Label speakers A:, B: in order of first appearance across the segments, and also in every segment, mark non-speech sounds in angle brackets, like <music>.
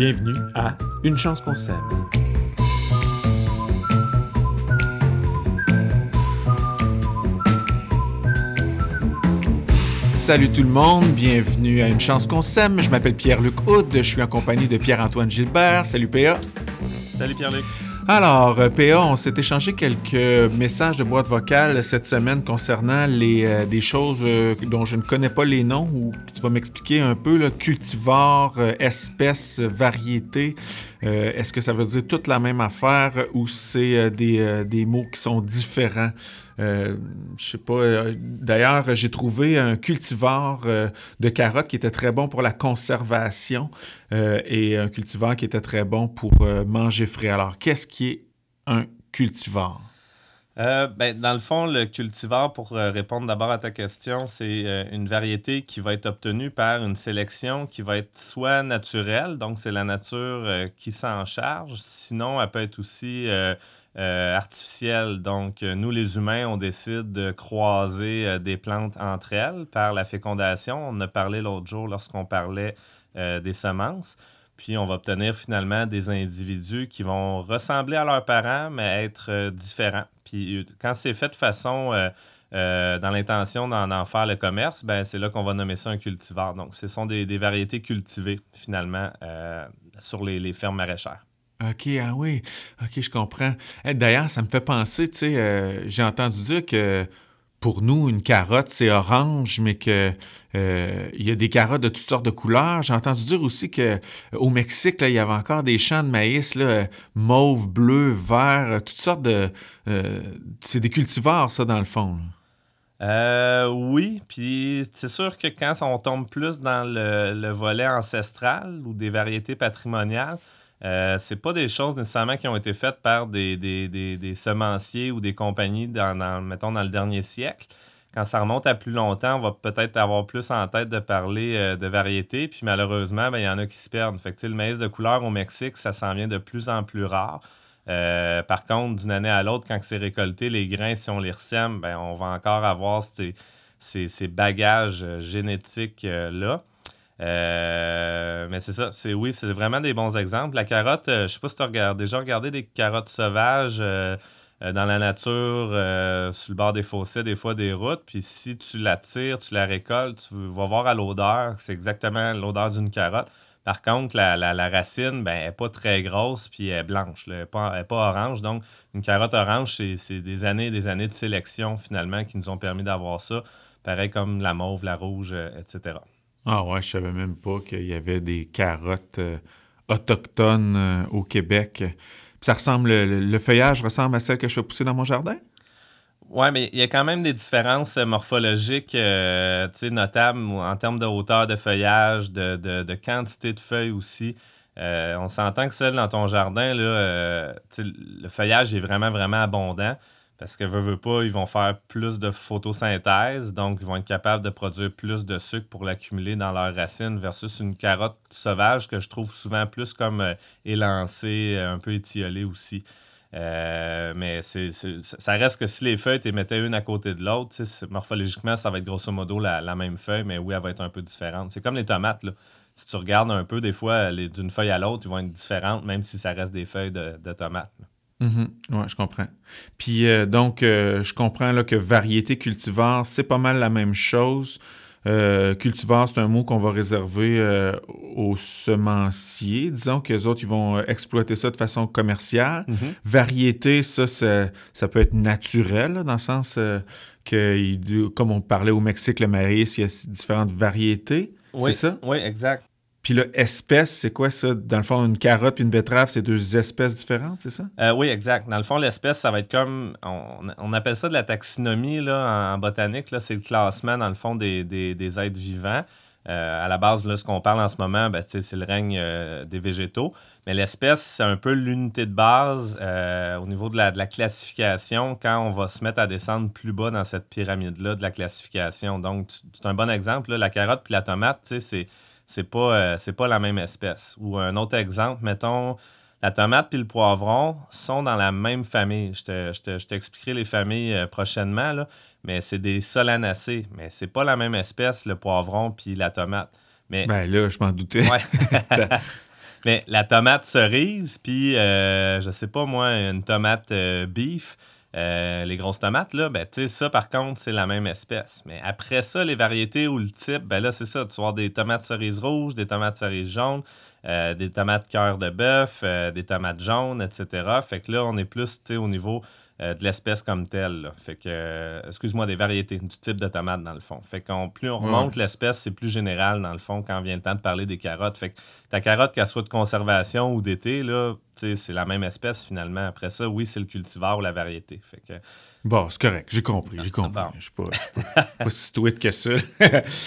A: Bienvenue à Une chance qu'on s'aime. Salut tout le monde, bienvenue à Une chance qu'on s'aime. Je m'appelle Pierre-Luc Houd, je suis en compagnie de Pierre-Antoine Gilbert. Salut PA.
B: Salut Pierre-Luc.
A: Alors, euh, PA, on s'est échangé quelques messages de boîte vocale cette semaine concernant euh, des choses euh, dont je ne connais pas les noms ou tu vas m'expliquer un peu, cultivar, espèce, variété. Est-ce que ça veut dire toute la même affaire ou c'est des, des, mots qui sont différents? Euh, je sais pas. D'ailleurs, j'ai trouvé un cultivar de carottes qui était très bon pour la conservation et un cultivar qui était très bon pour manger frais. Alors, qu'est-ce qui est un cultivar?
B: Euh, ben, dans le fond, le cultivar, pour euh, répondre d'abord à ta question, c'est euh, une variété qui va être obtenue par une sélection qui va être soit naturelle, donc c'est la nature qui s'en charge, sinon elle peut être aussi artificielle. Donc nous, les humains, on décide de croiser des plantes entre elles par la fécondation. On en a parlé l'autre jour lorsqu'on parlait des semences. Puis on va obtenir finalement des individus qui vont ressembler à leurs parents, mais être euh, différents. Puis euh, quand c'est fait de façon euh, dans l'intention d'en faire le commerce, ben c'est là qu'on va nommer ça un cultivar. Donc, ce sont des, variétés cultivées, finalement, sur les, les, fermes maraîchères.
A: OK, ah oui, OK, je comprends. Eh, d'ailleurs, ça me fait penser, tu sais, j'ai entendu dire que pour nous, une carotte, c'est orange, mais qu'il euh, y a des carottes de toutes sortes de couleurs. J'ai entendu dire aussi qu'au Mexique, il y avait encore des champs de maïs là, mauve, bleu, vert, toutes sortes de. Euh, c'est des cultivars, ça, dans le fond.
B: Euh, oui, puis c'est sûr que quand on tombe plus dans le volet ancestral ou des variétés patrimoniales, euh, c'est pas des choses nécessairement qui ont été faites par des, des, semenciers ou des compagnies dans, mettons, dans le dernier siècle. Quand ça remonte à plus longtemps, on va peut-être avoir plus en tête de parler euh, de variétés, puis malheureusement, ben, il y en a qui se perdent. Fait que, le maïs de couleur au Mexique, ça s'en vient de plus en plus rare. Euh, par contre, d'une année à l'autre, quand c'est récolté, les grains, si on les ressème, ben, on va encore avoir ces, ces bagages génétiques-là. Euh, mais c'est ça, c'est oui, c'est vraiment des bons exemples. La carotte, euh, je sais pas si tu as déjà regardé des carottes sauvages euh, dans la nature, sur le bord des fossés, des fois des routes. Puis si tu la tires, tu la récoltes, tu vas voir à l'odeur, c'est exactement l'odeur d'une carotte. Par contre, la, la, racine, ben, elle n'est pas très grosse, puis elle est blanche, elle n'est pas, pas, orange. Donc, une carotte orange, c'est des années et des années de sélection, finalement, qui nous ont permis d'avoir ça. Pareil comme la mauve, la rouge, etc.
A: Ah ouais, je savais même pas qu'il y avait des carottes euh, autochtones euh, au Québec. ça ressemble, le, feuillage ressemble à celle que je fais pousser dans mon jardin?
B: Oui, mais il y a quand même des différences morphologiques euh, notables en termes de hauteur de feuillage, de, quantité de feuilles aussi. on s'entend que celle dans ton jardin, là, le feuillage est vraiment, vraiment abondant. Parce que veut, veut pas, ils vont faire plus de photosynthèse, donc ils vont être capables de produire plus de sucre pour l'accumuler dans leurs racines versus une carotte sauvage que je trouve souvent plus comme euh, élancée, un peu étiolée aussi. Euh, mais c'est, ça reste que si les feuilles, tu mettaient une à côté de l'autre, morphologiquement, ça va être grosso modo la, même feuille, mais oui, elle va être un peu différente. C'est comme les tomates. Là. Si tu regardes un peu, des fois, d'une feuille à l'autre, ils vont être différentes, même si ça reste des feuilles de, tomates.
A: Mhm. Oui, je comprends. Puis euh, donc, euh, je comprends là, que variété cultivar, c'est pas mal la même chose. Euh, cultivar, c'est un mot qu'on va réserver aux semenciers. Disons que les autres, ils vont exploiter ça de façon commerciale. Mhm. Variété, ça, ça, peut être naturel, dans le sens que, comme on parlait au Mexique, le maïs, il y a différentes variétés.
B: c'est
A: ça?
B: Oui, exact.
A: Puis là, espèce, c'est quoi ça? Dans le fond, une carotte et une betterave, c'est deux espèces différentes, c'est ça?
B: Euh, oui, exact. Dans le fond, l'espèce, ça va être comme. On, appelle ça de la taxinomie là, en, botanique. C'est le classement, dans le fond, des, êtres vivants. Euh, à la base, là, ce qu'on parle en ce moment, ben, c'est le règne euh, des végétaux. Mais l'espèce, c'est un peu l'unité de base au niveau de la, de la, classification quand on va se mettre à descendre plus bas dans cette pyramide-là de la classification. Donc, c'est un bon exemple. Là, la carotte puis la tomate, c'est c'est pas, euh, c'est pas la même espèce. Ou un autre exemple, mettons, la tomate puis le poivron sont dans la même famille. Je, t'expliquerai les familles euh, prochainement, là, mais c'est des solanacées. Mais c'est pas la même espèce, le poivron puis la tomate. Mais,
A: ben là, je m'en doutais. <laughs>
B: Mais la tomate cerise, puis euh, je sais pas moi, une tomate beef, euh, les grosses tomates, là, ben, tu sais, ça, par contre, c'est la même espèce. Mais après ça, les variétés ou le type, ben là, c'est ça. Tu vas des tomates cerises rouges, des tomates cerises jaunes, des tomates cœur de bœuf, des tomates jaunes, etc. Fait que là, on est plus, tu sais, au niveau euh, de l'espèce comme telle. Fait que, euh, excuse-moi, des variétés, du type de tomate dans le fond. Fait qu'on plus on remonte l'espèce, c'est plus général dans le fond quand vient le temps de parler des carottes. Fait que ta carotte, qu'elle soit de conservation ou d'été, là, c'est la même espèce finalement. Après ça, oui, c'est le cultivar ou la variété. Fait que,
A: Bon, c'est correct, j'ai compris, j'ai compris. Je suis pas, pas si tweet que ça. <laughs>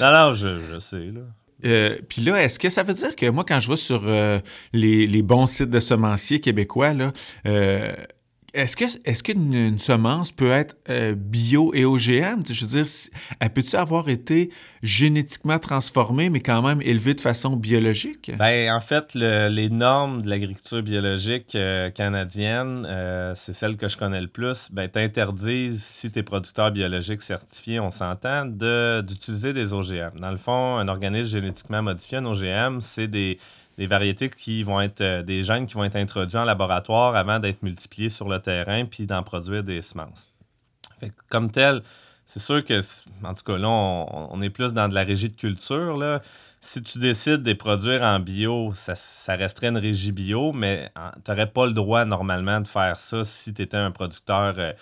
B: non, non, je, je sais, là.
A: Euh, puis là, est-ce que ça veut dire que moi, quand je vais sur les, les, bons sites de semenciers québécois, là, est-ce que est-ce qu'une semence peut être euh, bio et OGM? Je veux dire, elle peut-tu avoir été génétiquement transformée, mais quand même élevée de façon biologique?
B: Ben, en fait, les normes de l'agriculture biologique euh, canadienne, euh, c'est celle que je connais le plus, ben, t'interdisent, si tu es producteur biologique certifié, on s'entend, d'utiliser des OGM. Dans le fond, un organisme génétiquement modifié, un OGM, c'est des des variétés qui vont être euh, des gènes qui vont être introduits en laboratoire avant d'être multipliés sur le terrain puis d'en produire des semences. comme tel, c'est sûr que, en tout cas, là, on, est plus dans de la régie de culture. Si tu décides de les produire en bio, ça, resterait une régie bio, mais tu n'aurais pas le droit normalement de faire ça si tu étais un producteur euh,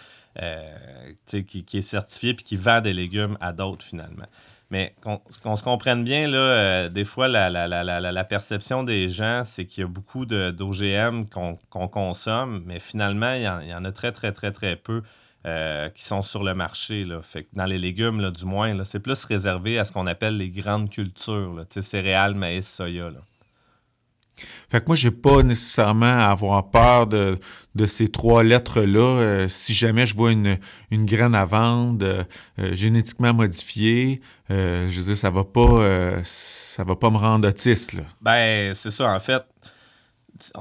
B: euh, qui, qui, est certifié et qui vend des légumes à d'autres finalement. Mais qu'on se comprenne bien, là, euh, des fois, la, la, perception des gens, c'est qu'il y a beaucoup d'OGM qu'on consomme, mais finalement, il y, en, a très, très, très, très peu euh, qui sont sur le marché. Là. Fait dans les légumes, là, du moins, c'est plus réservé à ce qu'on appelle les grandes cultures, céréales, maïs, soya.
A: Fait que moi, j'ai pas nécessairement à avoir peur de, ces trois lettres-là. Euh, si jamais je vois une, une graine à vendre euh, euh, génétiquement modifiée, je veux dire, ça va pas ça va pas me rendre autiste. Là.
B: Ben, c'est ça, en fait.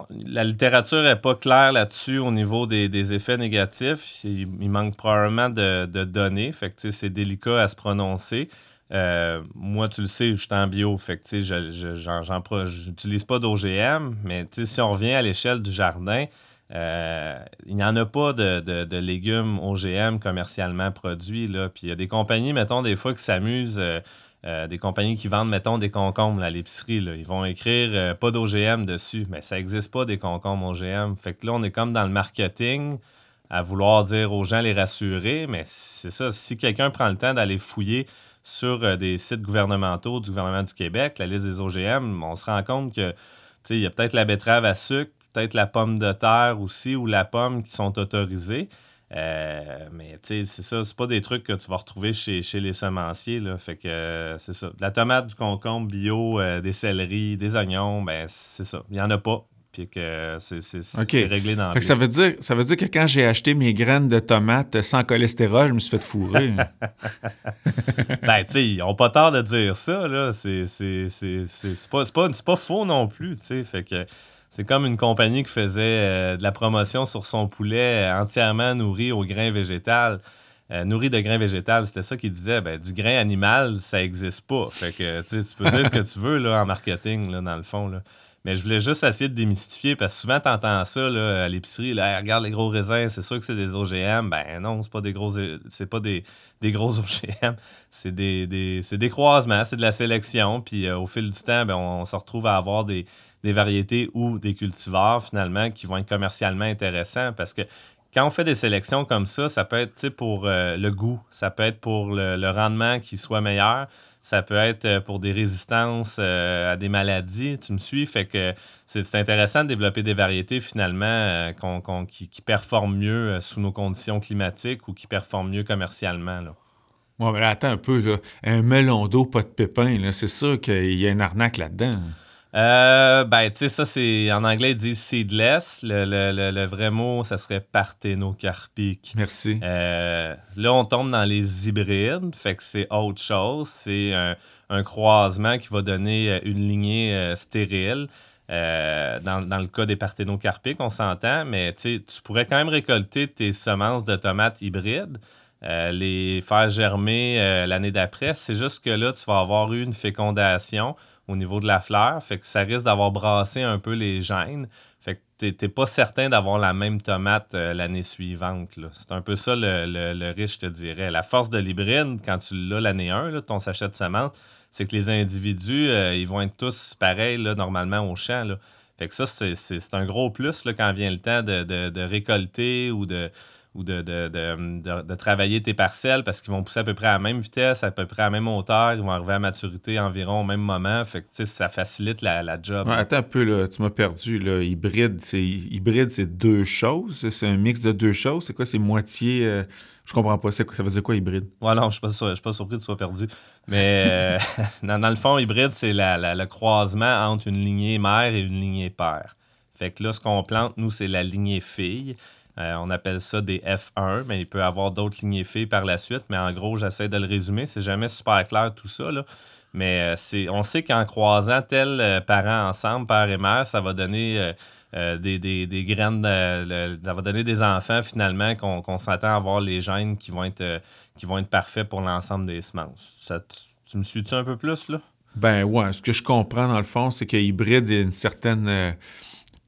B: La littérature n'est pas claire là-dessus au niveau des, effets négatifs. Il, manque probablement de, de données. Fait que c'est délicat à se prononcer. Euh, moi, tu le sais, je suis en bio, fait que je n'utilise pas d'OGM, mais si on revient à l'échelle du jardin, euh, il n'y en a pas de, légumes OGM commercialement produits. Là. Puis il y a des compagnies, mettons, des fois qui s'amusent, euh, des compagnies qui vendent, mettons, des concombres à l'épicerie. Ils vont écrire pas d'OGM dessus, mais ça n'existe pas des concombres OGM. Fait que là, on est comme dans le marketing à vouloir dire aux gens les rassurer, mais c'est ça, si quelqu'un prend le temps d'aller fouiller sur euh, des sites gouvernementaux du gouvernement du Québec, la liste des OGM, on se rend compte que il y a peut-être la betterave à sucre, peut-être la pomme de terre aussi ou la pomme qui sont autorisées. Euh, mais c'est ça, c'est pas des trucs que tu vas retrouver chez, chez les semenciers. Là. Fait que euh, c'est ça. la tomate, du concombre bio, des céleris, des oignons, ben c'est ça. Il n'y en a pas puis que c'est réglé dans
A: fait que ça veut dire Ça veut dire que quand j'ai acheté mes graines de tomates sans cholestérol, je me suis fait fourrer. <laughs>
B: ben, tu sais, ils n'ont pas tort de dire ça, là. C'est pas, pas, pas faux non plus, tu sais. Fait que c'est comme une compagnie qui faisait euh, de la promotion sur son poulet entièrement nourri au grain végétal. Euh, nourri de grains végétal, c'était ça qu'il disait. Ben, du grain animal, ça n'existe pas. Fait que tu peux dire ce que tu veux là, en marketing, là, dans le fond. Là. Mais je voulais juste essayer de démystifier parce que souvent, tu entends ça là, à l'épicerie. Là, regarde les gros raisins, c'est sûr que c'est des OGM. Ben non, c'est pas des gros, c'est pas des, gros <laughs> OGM. C'est des, des, croisements, c'est de la sélection. Puis euh, au fil du temps, ben, on, se retrouve à avoir des, variétés ou des cultivars finalement qui vont être commercialement intéressants parce que quand on fait des sélections comme ça, ça peut être pour euh, le goût, ça peut être pour le rendement qui soit meilleur, ça peut être euh, pour des résistances euh, à des maladies. Tu me suis? Fait que c'est intéressant de développer des variétés finalement qui, performent mieux sous nos conditions climatiques ou qui performent mieux commercialement. Là.
A: mais attends un peu, là. Un melon d'eau, pas de pépins, c'est sûr qu'il y a une arnaque là-dedans.
B: Euh, ben, tu sais, ça, c'est. En anglais, ils disent seedless. Le, vrai mot, ça serait parthénocarpique.
A: Merci.
B: Euh, là, on tombe dans les hybrides. Fait que c'est autre chose. C'est un, croisement qui va donner euh, une lignée stérile. dans, le cas des parthénocarpiques, on s'entend, mais tu pourrais quand même récolter tes semences de tomates hybrides. les faire germer l'année d'après. C'est juste que là, tu vas avoir eu une fécondation au niveau de la fleur. Fait que ça risque d'avoir brassé un peu les gènes. Fait que t'es pas certain d'avoir la même tomate euh, l'année suivante. C'est un peu ça le, le, riche, je te dirais. La force de l'hybride, quand tu l'as l'année 1, ton sachet de semences, c'est que les individus, euh, ils vont être tous pareils là, normalement au champ. Fait que ça, c'est un gros plus là, quand vient le temps de récolter ou de, ou de, de, travailler tes parcelles parce qu'ils vont pousser à peu près à la même vitesse, à peu près à la même hauteur, ils vont arriver à maturité environ au même moment. Fait que ça facilite la, la job.
A: attends un peu, là, tu m'as perdu. Là. Hybride, c'est hybride, c'est deux choses? C'est un mix de deux choses? C'est quoi? C'est moitié. Euh, je comprends pas. Ça veut dire quoi hybride?
B: Ouais, non, je suis pas, suis pas surpris que tu sois perdu. Mais euh, <laughs> dans, le fond, hybride, c'est la, le croisement entre une lignée mère et une lignée père. Fait que là, ce qu'on plante, nous, c'est la lignée fille. Euh, on appelle ça des F1, mais il peut y avoir d'autres lignées filles par la suite. Mais en gros, j'essaie de le résumer. C'est jamais super clair tout ça. Mais euh, c'est, on sait qu'en croisant tel euh, parent ensemble, père et mère, ça va donner des, graines, ça va donner des enfants finalement qu'on, s'attend à avoir les gènes qui vont être, parfaits pour l'ensemble des semences. tu, me suis-tu un peu plus là?
A: Ben ouais, ce que je comprends dans le fond, c'est que hybride, a une certaine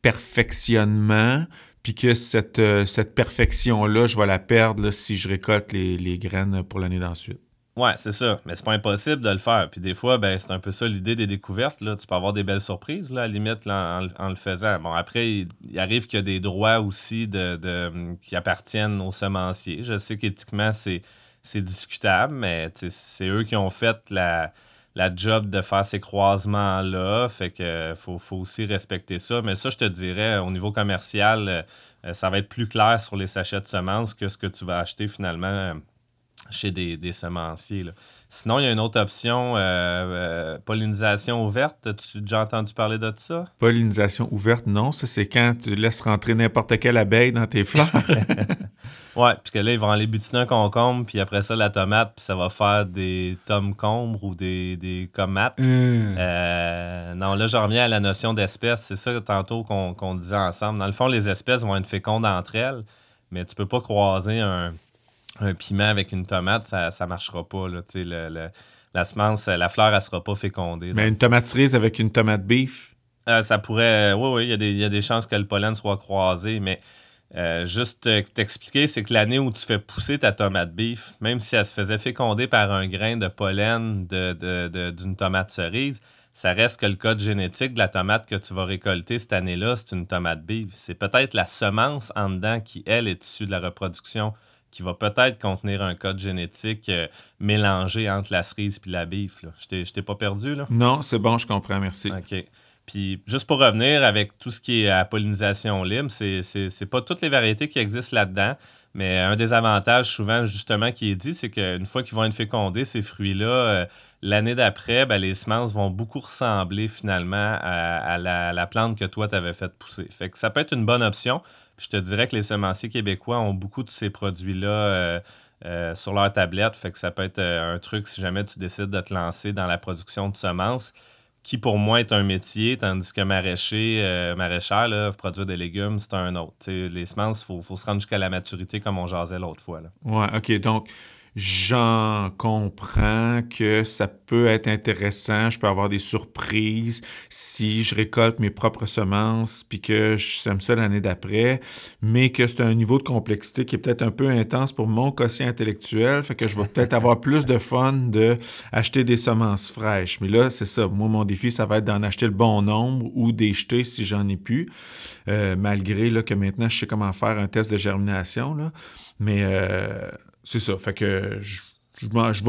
A: perfectionnement, puis que cette, euh, cette perfection-là, je vais la perdre si je récolte les, graines pour l'année d'ensuite.
B: Ouais, c'est ça. Mais c'est pas impossible de le faire. Puis des fois, ben, c'est un peu ça l'idée des découvertes. Là. Tu peux avoir des belles surprises, là, à la limite, en, le faisant. Bon, après, il, arrive qu'il y a des droits aussi de, qui appartiennent aux semenciers. Je sais qu'éthiquement, c'est, c'est discutable, mais c'est eux qui ont fait la, la job de faire ces croisements-là. Fait que faut, aussi respecter ça. Mais ça, je te dirais, au niveau commercial, euh, ça va être plus clair sur les sachets de semences que ce que tu vas acheter finalement euh, chez des, semenciers. Sinon, il y a une autre option, euh, euh, pollinisation ouverte. As-tu déjà entendu parler de ça?
A: Pollinisation ouverte, non. Ça, c'est quand tu laisses rentrer n'importe quelle abeille dans tes fleurs. <laughs>
B: ouais, puis que là, ils vont aller butiner un concombre, puis après ça, la tomate, puis ça va faire des tomes-combres ou des, des comates. Hmm. Euh, non, là, j'en reviens à la notion d'espèce. C'est ça, tantôt, qu'on disait ensemble. Dans le fond, les espèces vont être fécondes entre elles, mais tu peux pas croiser un un piment avec une tomate, ça ne marchera pas. Là, le, la semence, la fleur, elle ne sera pas fécondée.
A: Mais une tomate cerise avec une tomate beef?
B: Euh, ça pourrait. Oui, oui, il y, a des chances que le pollen soit croisé, mais euh, juste t'expliquer, c'est que l'année où tu fais pousser ta tomate beef, même si elle se faisait féconder par un grain de pollen d'une de, de, tomate cerise, ça reste que le code génétique de la tomate que tu vas récolter cette année-là, c'est une tomate beef. C'est peut-être la semence en dedans qui, elle, est issue de la reproduction qui va peut-être contenir un code génétique euh, mélangé entre la cerise et la bif. Je t'ai pas perdu, là?
A: Non, c'est bon, je comprends, merci.
B: OK. Puis, juste pour revenir avec tout ce qui est à pollinisation libre, c'est pas toutes les variétés qui existent là-dedans, mais un des avantages, souvent, justement, qui est dit, c'est qu'une fois qu'ils vont être fécondés, ces fruits-là, euh, l'année d'après, ben, les semences vont beaucoup ressembler finalement à, la, la, plante que toi, tu avais fait pousser. Fait que ça peut être une bonne option je te dirais que les semenciers québécois ont beaucoup de ces produits-là euh, euh, sur leur tablette. Fait que ça peut être un truc si jamais tu décides de te lancer dans la production de semences, qui pour moi est un métier, tandis que maraîcher, maraîchère, là, produire des légumes, c'est un autre. les semences, il faut, faut, se rendre jusqu'à la maturité comme on jasait l'autre fois. Là.
A: Ouais, OK. Donc, J'en comprends que ça peut être intéressant, je peux avoir des surprises si je récolte mes propres semences puis que je sème ça l'année d'après, mais que c'est un niveau de complexité qui est peut-être un peu intense pour mon quotient intellectuel, fait que je vais peut-être avoir plus de fun de acheter des semences fraîches. Mais là, c'est ça, moi mon défi ça va être d'en acheter le bon nombre ou des si j'en ai plus, euh, malgré là, que maintenant je sais comment faire un test de germination là, mais euh, c'est ça. Fait que je, je, je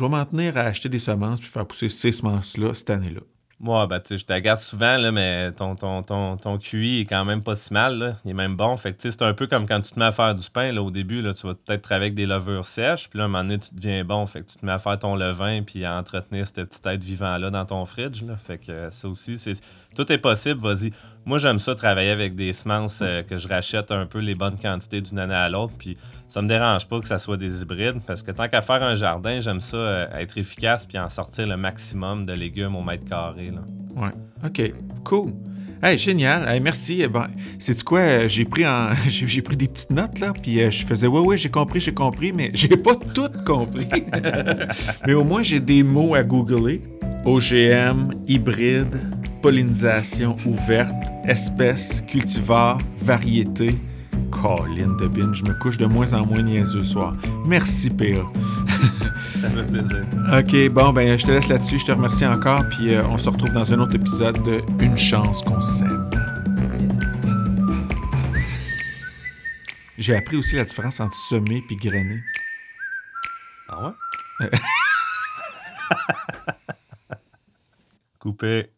A: vais m'en tenir à acheter des semences puis faire pousser ces semences-là cette année-là.
B: Moi, ben, je t'agace souvent, là, mais ton, ton, ton, ton QI est quand même pas si mal. Là. Il est même bon. Fait que c'est un peu comme quand tu te mets à faire du pain. Là, au début, là, tu vas peut-être travailler avec des levures sèches. Puis là, à un moment donné, tu deviens bon. Fait que tu te mets à faire ton levain puis à entretenir cette petite être vivant-là dans ton fridge. Là. Fait que ça aussi, c'est. Tout est possible, vas-y. Moi, j'aime ça travailler avec des semences euh, que je rachète un peu les bonnes quantités d'une année à l'autre. Puis ça me dérange pas que ça soit des hybrides parce que tant qu'à faire un jardin, j'aime ça euh, être efficace puis en sortir le maximum de légumes au mètre carré.
A: Ouais. OK. Cool. Hey, génial. Hey, merci. Eh ben, c'est quoi? Euh, j'ai pris <laughs> j'ai pris des petites notes là, puis je faisais ouais, ouais, j'ai compris, j'ai compris, mais <laughs> j'ai pas tout compris. <laughs> mais au moins j'ai des mots à googler. OGM, hybride, pollinisation ouverte, espèces, cultivars, variétés. Colin de bin, je me couche de moins en moins niaiseux ce soir. Merci, PA.
B: Ça fait plaisir.
A: OK, bon, ben, je te laisse là-dessus. Je te remercie encore. Puis euh, on se retrouve dans un autre épisode de Une chance qu'on s'aime. J'ai appris aussi la différence entre semer et grainer.
B: Ah ouais? <laughs> Coupé.